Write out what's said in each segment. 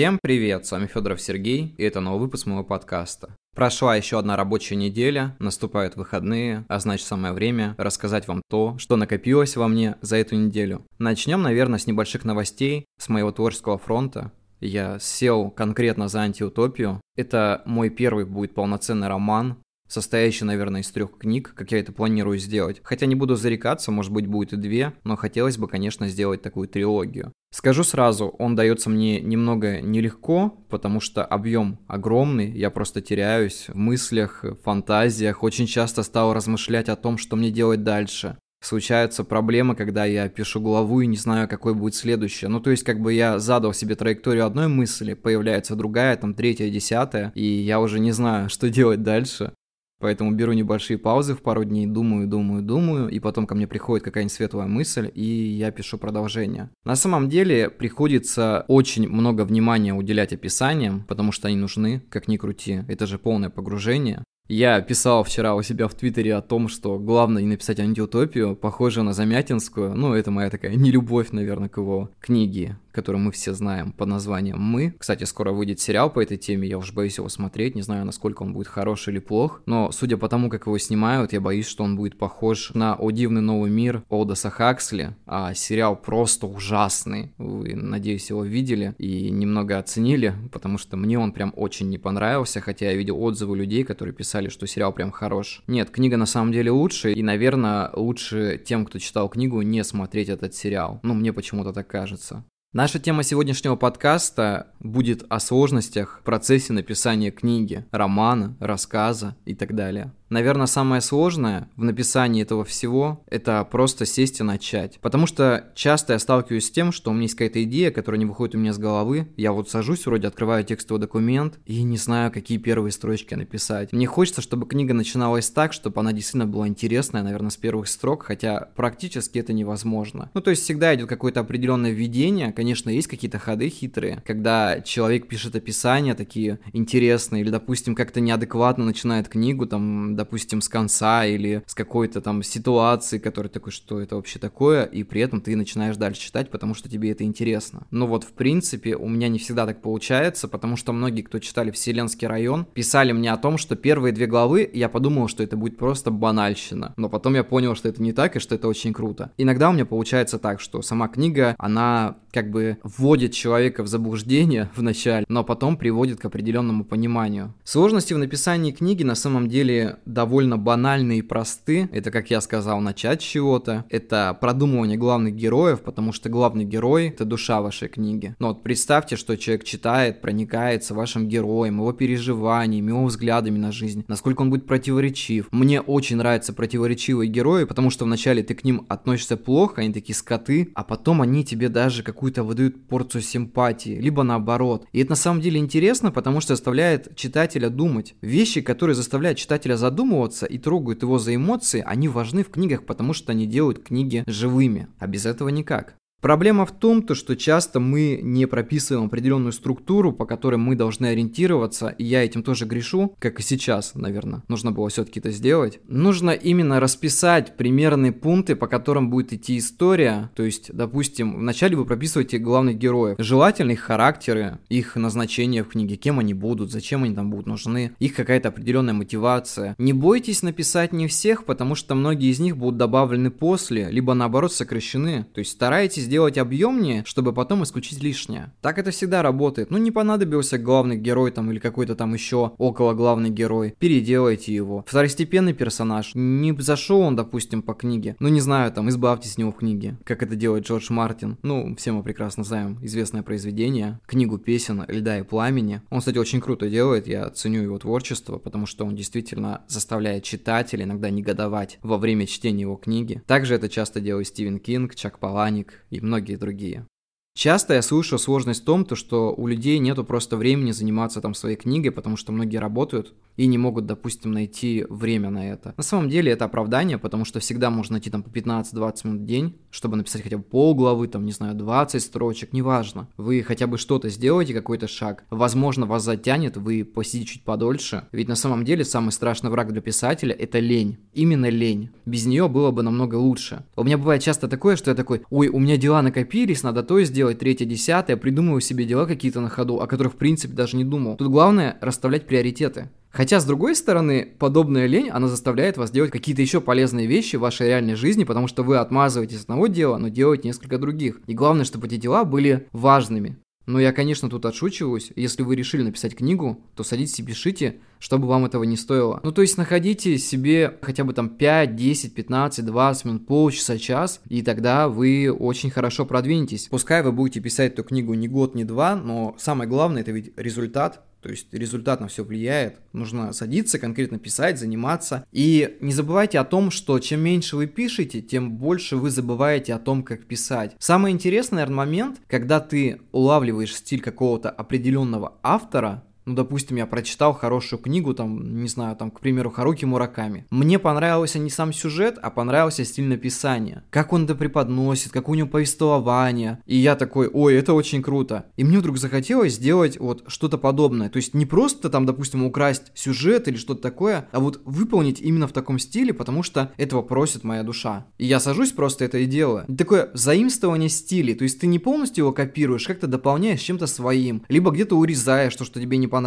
Всем привет, с вами Федоров Сергей, и это новый выпуск моего подкаста. Прошла еще одна рабочая неделя, наступают выходные, а значит самое время рассказать вам то, что накопилось во мне за эту неделю. Начнем, наверное, с небольших новостей с моего творческого фронта. Я сел конкретно за антиутопию. Это мой первый будет полноценный роман, состоящий, наверное, из трех книг, как я это планирую сделать. Хотя не буду зарекаться, может быть, будет и две, но хотелось бы, конечно, сделать такую трилогию. Скажу сразу, он дается мне немного нелегко, потому что объем огромный, я просто теряюсь в мыслях, фантазиях, очень часто стал размышлять о том, что мне делать дальше. Случаются проблемы, когда я пишу главу и не знаю, какой будет следующая. Ну, то есть, как бы я задал себе траекторию одной мысли, появляется другая, там, третья, десятая, и я уже не знаю, что делать дальше. Поэтому беру небольшие паузы в пару дней, думаю, думаю, думаю, и потом ко мне приходит какая-нибудь светлая мысль, и я пишу продолжение. На самом деле приходится очень много внимания уделять описаниям, потому что они нужны, как ни крути. Это же полное погружение. Я писал вчера у себя в Твиттере о том, что главное не написать антиутопию, похожую на Замятинскую. Ну, это моя такая нелюбовь, наверное, к его книге который мы все знаем под названием «Мы». Кстати, скоро выйдет сериал по этой теме, я уж боюсь его смотреть, не знаю, насколько он будет хорош или плох, но судя по тому, как его снимают, я боюсь, что он будет похож на «О дивный новый мир» Олдоса Хаксли, а сериал просто ужасный. Вы, надеюсь, его видели и немного оценили, потому что мне он прям очень не понравился, хотя я видел отзывы людей, которые писали, что сериал прям хорош. Нет, книга на самом деле лучше, и, наверное, лучше тем, кто читал книгу, не смотреть этот сериал. Ну, мне почему-то так кажется. Наша тема сегодняшнего подкаста будет о сложностях в процессе написания книги, романа, рассказа и так далее. Наверное, самое сложное в написании этого всего – это просто сесть и начать. Потому что часто я сталкиваюсь с тем, что у меня есть какая-то идея, которая не выходит у меня с головы. Я вот сажусь, вроде открываю текстовый документ и не знаю, какие первые строчки написать. Мне хочется, чтобы книга начиналась так, чтобы она действительно была интересная, наверное, с первых строк, хотя практически это невозможно. Ну, то есть всегда идет какое-то определенное введение. Конечно, есть какие-то ходы хитрые, когда человек пишет описания такие интересные, или, допустим, как-то неадекватно начинает книгу, там, допустим, с конца или с какой-то там ситуации, которая такой, что это вообще такое, и при этом ты начинаешь дальше читать, потому что тебе это интересно. Но вот, в принципе, у меня не всегда так получается, потому что многие, кто читали «Вселенский район», писали мне о том, что первые две главы я подумал, что это будет просто банальщина. Но потом я понял, что это не так, и что это очень круто. Иногда у меня получается так, что сама книга, она как бы вводит человека в заблуждение в начале, но потом приводит к определенному пониманию. Сложности в написании книги на самом деле довольно банальны и просты. Это, как я сказал, начать с чего-то. Это продумывание главных героев, потому что главный герой — это душа вашей книги. Но вот представьте, что человек читает, проникается вашим героем, его переживаниями, его взглядами на жизнь, насколько он будет противоречив. Мне очень нравятся противоречивые герои, потому что вначале ты к ним относишься плохо, они такие скоты, а потом они тебе даже какую-то выдают порцию симпатии, либо наоборот. И это на самом деле интересно, потому что заставляет читателя думать. Вещи, которые заставляют читателя задумываться и трогают его за эмоции, они важны в книгах, потому что они делают книги живыми. А без этого никак. Проблема в том, то, что часто мы не прописываем определенную структуру, по которой мы должны ориентироваться, и я этим тоже грешу, как и сейчас, наверное. Нужно было все-таки это сделать. Нужно именно расписать примерные пункты, по которым будет идти история. То есть, допустим, вначале вы прописываете главных героев. Желательно их характеры, их назначение в книге, кем они будут, зачем они там будут нужны, их какая-то определенная мотивация. Не бойтесь написать не всех, потому что многие из них будут добавлены после, либо наоборот сокращены. То есть старайтесь сделать объемнее, чтобы потом исключить лишнее. Так это всегда работает. Ну, не понадобился главный герой там или какой-то там еще около главный герой. Переделайте его. Второстепенный персонаж. Не зашел он, допустим, по книге. Ну, не знаю, там, избавьтесь от него в книге. Как это делает Джордж Мартин. Ну, все мы прекрасно знаем известное произведение. Книгу песен «Льда и пламени». Он, кстати, очень круто делает. Я ценю его творчество, потому что он действительно заставляет читателя иногда негодовать во время чтения его книги. Также это часто делает Стивен Кинг, Чак Паланик и многие другие. Часто я слышу сложность в том, то, что у людей нету просто времени заниматься там своей книгой, потому что многие работают, и не могут, допустим, найти время на это. На самом деле это оправдание, потому что всегда можно найти там по 15-20 минут в день, чтобы написать хотя бы полглавы, там, не знаю, 20 строчек, неважно. Вы хотя бы что-то сделаете, какой-то шаг. Возможно, вас затянет, вы посидите чуть подольше. Ведь на самом деле самый страшный враг для писателя – это лень. Именно лень. Без нее было бы намного лучше. У меня бывает часто такое, что я такой, ой, у меня дела накопились, надо то сделать, третье, десятое, придумываю себе дела какие-то на ходу, о которых в принципе даже не думал. Тут главное расставлять приоритеты. Хотя, с другой стороны, подобная лень, она заставляет вас делать какие-то еще полезные вещи в вашей реальной жизни, потому что вы отмазываетесь от одного дела, но делаете несколько других. И главное, чтобы эти дела были важными. Но я, конечно, тут отшучиваюсь. Если вы решили написать книгу, то садитесь и пишите, чтобы вам этого не стоило. Ну, то есть находите себе хотя бы там 5, 10, 15, 20 минут, полчаса, час, и тогда вы очень хорошо продвинетесь. Пускай вы будете писать эту книгу не год, не два, но самое главное это ведь результат, то есть результат на все влияет. Нужно садиться, конкретно писать, заниматься. И не забывайте о том, что чем меньше вы пишете, тем больше вы забываете о том, как писать. Самый интересный, наверное, момент, когда ты улавливаешь стиль какого-то определенного автора, ну, допустим, я прочитал хорошую книгу, там, не знаю, там, к примеру, Харуки Мураками. Мне понравился не сам сюжет, а понравился стиль написания. Как он это преподносит, как у него повествование. И я такой, ой, это очень круто. И мне вдруг захотелось сделать вот что-то подобное. То есть не просто там, допустим, украсть сюжет или что-то такое, а вот выполнить именно в таком стиле, потому что этого просит моя душа. И я сажусь просто это и делаю. Такое заимствование стилей. То есть ты не полностью его копируешь, как-то дополняешь чем-то своим. Либо где-то урезаешь то, что тебе не понравилось,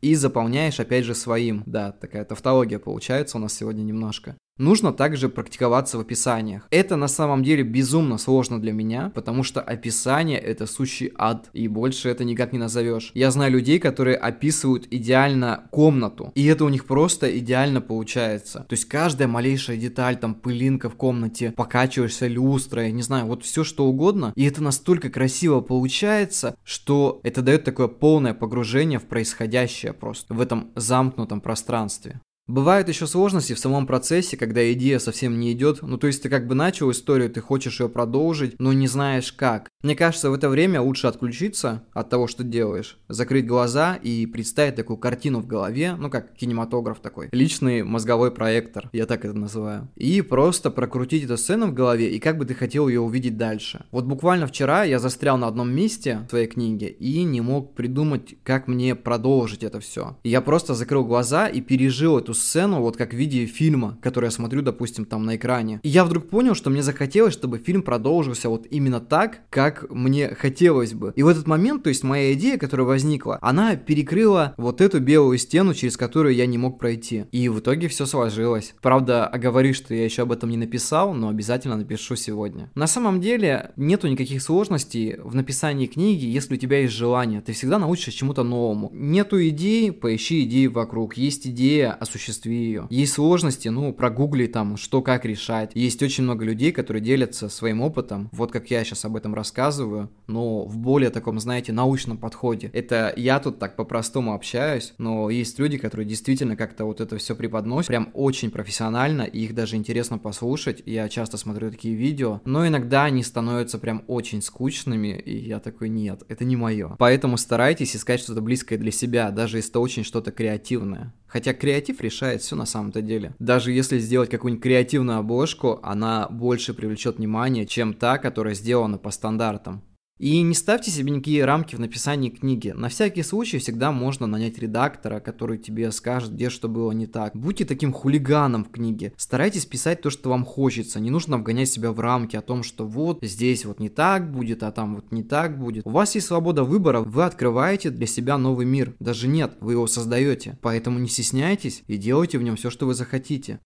и заполняешь опять же своим. Да, такая тавтология получается у нас сегодня немножко. Нужно также практиковаться в описаниях. Это на самом деле безумно сложно для меня, потому что описание это сущий ад, и больше это никак не назовешь. Я знаю людей, которые описывают идеально комнату, и это у них просто идеально получается. То есть каждая малейшая деталь, там пылинка в комнате, покачиваешься люстрой, не знаю, вот все что угодно, и это настолько красиво получается, что это дает такое полное погружение в происходящее просто, в этом замкнутом пространстве. Бывают еще сложности в самом процессе, когда идея совсем не идет, ну то есть ты как бы начал историю, ты хочешь ее продолжить, но не знаешь как. Мне кажется, в это время лучше отключиться от того, что делаешь, закрыть глаза и представить такую картину в голове, ну как кинематограф такой, личный мозговой проектор, я так это называю, и просто прокрутить эту сцену в голове и как бы ты хотел ее увидеть дальше. Вот буквально вчера я застрял на одном месте в твоей книге и не мог придумать, как мне продолжить это все. Я просто закрыл глаза и пережил эту эту сцену вот как в виде фильма, который я смотрю, допустим, там на экране. И я вдруг понял, что мне захотелось, чтобы фильм продолжился вот именно так, как мне хотелось бы. И в этот момент, то есть моя идея, которая возникла, она перекрыла вот эту белую стену, через которую я не мог пройти. И в итоге все сложилось. Правда, оговорюсь, что я еще об этом не написал, но обязательно напишу сегодня. На самом деле, нету никаких сложностей в написании книги, если у тебя есть желание. Ты всегда научишься чему-то новому. Нету идеи, поищи идеи вокруг. Есть идея, осуществи осуществи ее. Есть сложности, ну, прогугли там, что как решать. Есть очень много людей, которые делятся своим опытом, вот как я сейчас об этом рассказываю, но в более таком, знаете, научном подходе. Это я тут так по-простому общаюсь, но есть люди, которые действительно как-то вот это все преподносят, прям очень профессионально, и их даже интересно послушать. Я часто смотрю такие видео, но иногда они становятся прям очень скучными, и я такой, нет, это не мое. Поэтому старайтесь искать что-то близкое для себя, даже если это очень что-то креативное. Хотя креатив решает все на самом-то деле. Даже если сделать какую-нибудь креативную обложку, она больше привлечет внимание, чем та, которая сделана по стандартам. И не ставьте себе никакие рамки в написании книги. На всякий случай всегда можно нанять редактора, который тебе скажет, где что было не так. Будьте таким хулиганом в книге. Старайтесь писать то, что вам хочется. Не нужно вгонять себя в рамки о том, что вот здесь вот не так будет, а там вот не так будет. У вас есть свобода выбора, вы открываете для себя новый мир. Даже нет, вы его создаете. Поэтому не стесняйтесь и делайте в нем все, что вы захотите.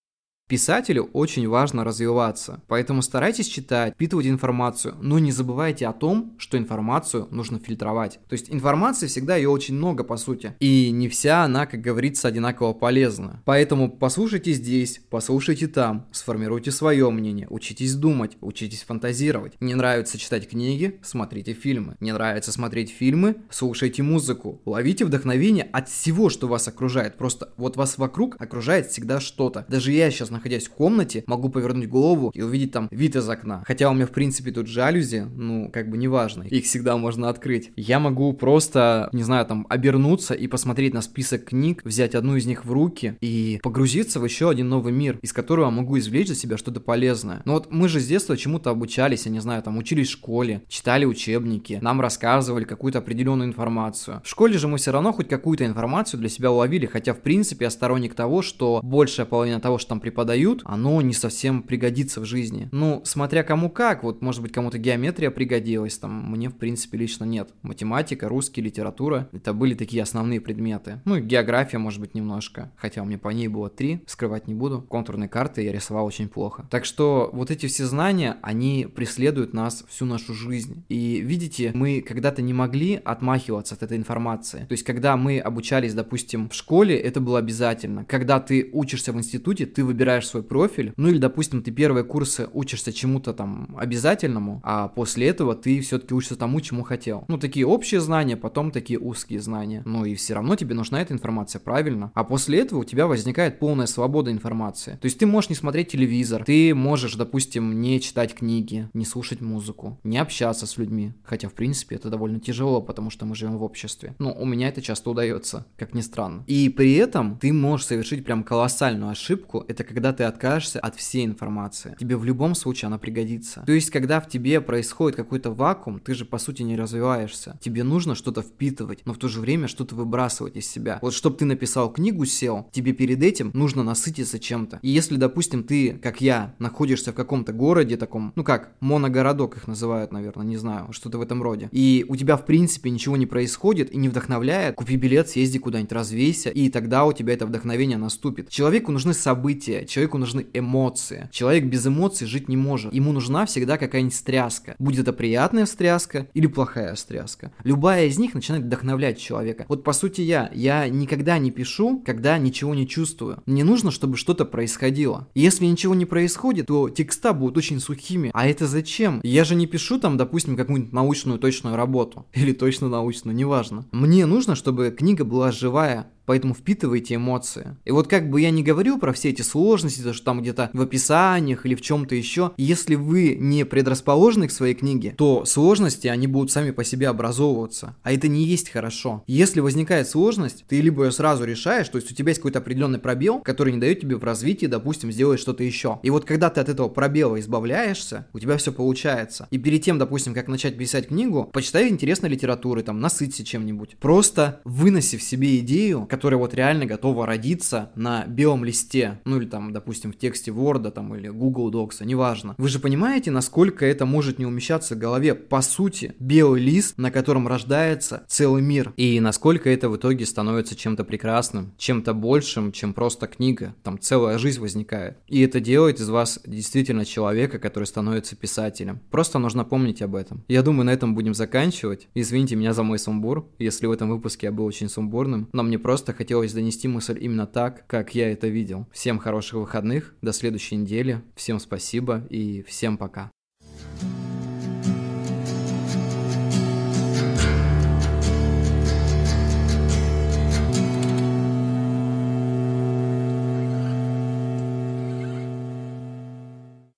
Писателю очень важно развиваться, поэтому старайтесь читать, впитывать информацию, но не забывайте о том, что информацию нужно фильтровать. То есть информации всегда ее очень много по сути, и не вся она, как говорится, одинаково полезна. Поэтому послушайте здесь, послушайте там, сформируйте свое мнение, учитесь думать, учитесь фантазировать. Не нравится читать книги, смотрите фильмы. Не нравится смотреть фильмы, слушайте музыку. Ловите вдохновение от всего, что вас окружает. Просто вот вас вокруг окружает всегда что-то. Даже я сейчас находясь в комнате, могу повернуть голову и увидеть там вид из окна. Хотя у меня, в принципе, тут жалюзи, ну, как бы неважно, их всегда можно открыть. Я могу просто, не знаю, там, обернуться и посмотреть на список книг, взять одну из них в руки и погрузиться в еще один новый мир, из которого могу извлечь для себя что-то полезное. Но вот мы же с детства чему-то обучались, я не знаю, там, учились в школе, читали учебники, нам рассказывали какую-то определенную информацию. В школе же мы все равно хоть какую-то информацию для себя уловили, хотя, в принципе, я сторонник того, что большая половина того, что там преподают, оно не совсем пригодится в жизни. Ну, смотря кому как, вот, может быть, кому-то геометрия пригодилась, там, мне, в принципе, лично нет. Математика, русский, литература, это были такие основные предметы. Ну, и география, может быть, немножко, хотя у меня по ней было три, скрывать не буду. Контурные карты я рисовал очень плохо. Так что вот эти все знания, они преследуют нас всю нашу жизнь. И видите, мы когда-то не могли отмахиваться от этой информации. То есть, когда мы обучались, допустим, в школе, это было обязательно. Когда ты учишься в институте, ты выбираешь свой профиль, ну или, допустим, ты первые курсы учишься чему-то там обязательному, а после этого ты все-таки учишься тому, чему хотел. Ну, такие общие знания, потом такие узкие знания. Ну и все равно тебе нужна эта информация, правильно? А после этого у тебя возникает полная свобода информации. То есть ты можешь не смотреть телевизор, ты можешь, допустим, не читать книги, не слушать музыку, не общаться с людьми. Хотя, в принципе, это довольно тяжело, потому что мы живем в обществе. Но у меня это часто удается, как ни странно. И при этом ты можешь совершить прям колоссальную ошибку, это когда ты откажешься от всей информации. Тебе в любом случае она пригодится. То есть, когда в тебе происходит какой-то вакуум, ты же по сути не развиваешься. Тебе нужно что-то впитывать, но в то же время что-то выбрасывать из себя. Вот чтобы ты написал книгу, сел, тебе перед этим нужно насытиться чем-то. И если, допустим, ты, как я, находишься в каком-то городе таком, ну как, моногородок их называют, наверное, не знаю, что-то в этом роде, и у тебя, в принципе, ничего не происходит и не вдохновляет, купи билет, съезди куда-нибудь, развейся, и тогда у тебя это вдохновение наступит. Человеку нужны события, человеку нужны эмоции. Человек без эмоций жить не может. Ему нужна всегда какая-нибудь стряска. Будет это приятная встряска или плохая встряска. Любая из них начинает вдохновлять человека. Вот по сути я, я никогда не пишу, когда ничего не чувствую. Мне нужно, чтобы что-то происходило. если ничего не происходит, то текста будут очень сухими. А это зачем? Я же не пишу там, допустим, какую-нибудь научную точную работу. Или точно научную, неважно. Мне нужно, чтобы книга была живая, поэтому впитывайте эмоции. И вот как бы я не говорил про все эти сложности, то, что там где-то в описаниях или в чем-то еще, если вы не предрасположены к своей книге, то сложности, они будут сами по себе образовываться. А это не есть хорошо. Если возникает сложность, ты либо ее сразу решаешь, то есть у тебя есть какой-то определенный пробел, который не дает тебе в развитии, допустим, сделать что-то еще. И вот когда ты от этого пробела избавляешься, у тебя все получается. И перед тем, допустим, как начать писать книгу, почитай интересной литературы, там, насыться чем-нибудь. Просто выноси в себе идею, которая вот реально готова родиться на белом листе, ну или там, допустим, в тексте Word там или Google Docs, неважно. Вы же понимаете, насколько это может не умещаться в голове? По сути, белый лист, на котором рождается целый мир. И насколько это в итоге становится чем-то прекрасным, чем-то большим, чем просто книга. Там целая жизнь возникает. И это делает из вас действительно человека, который становится писателем. Просто нужно помнить об этом. Я думаю, на этом будем заканчивать. Извините меня за мой сумбур, если в этом выпуске я был очень сумбурным, но мне просто просто хотелось донести мысль именно так, как я это видел. Всем хороших выходных, до следующей недели, всем спасибо и всем пока.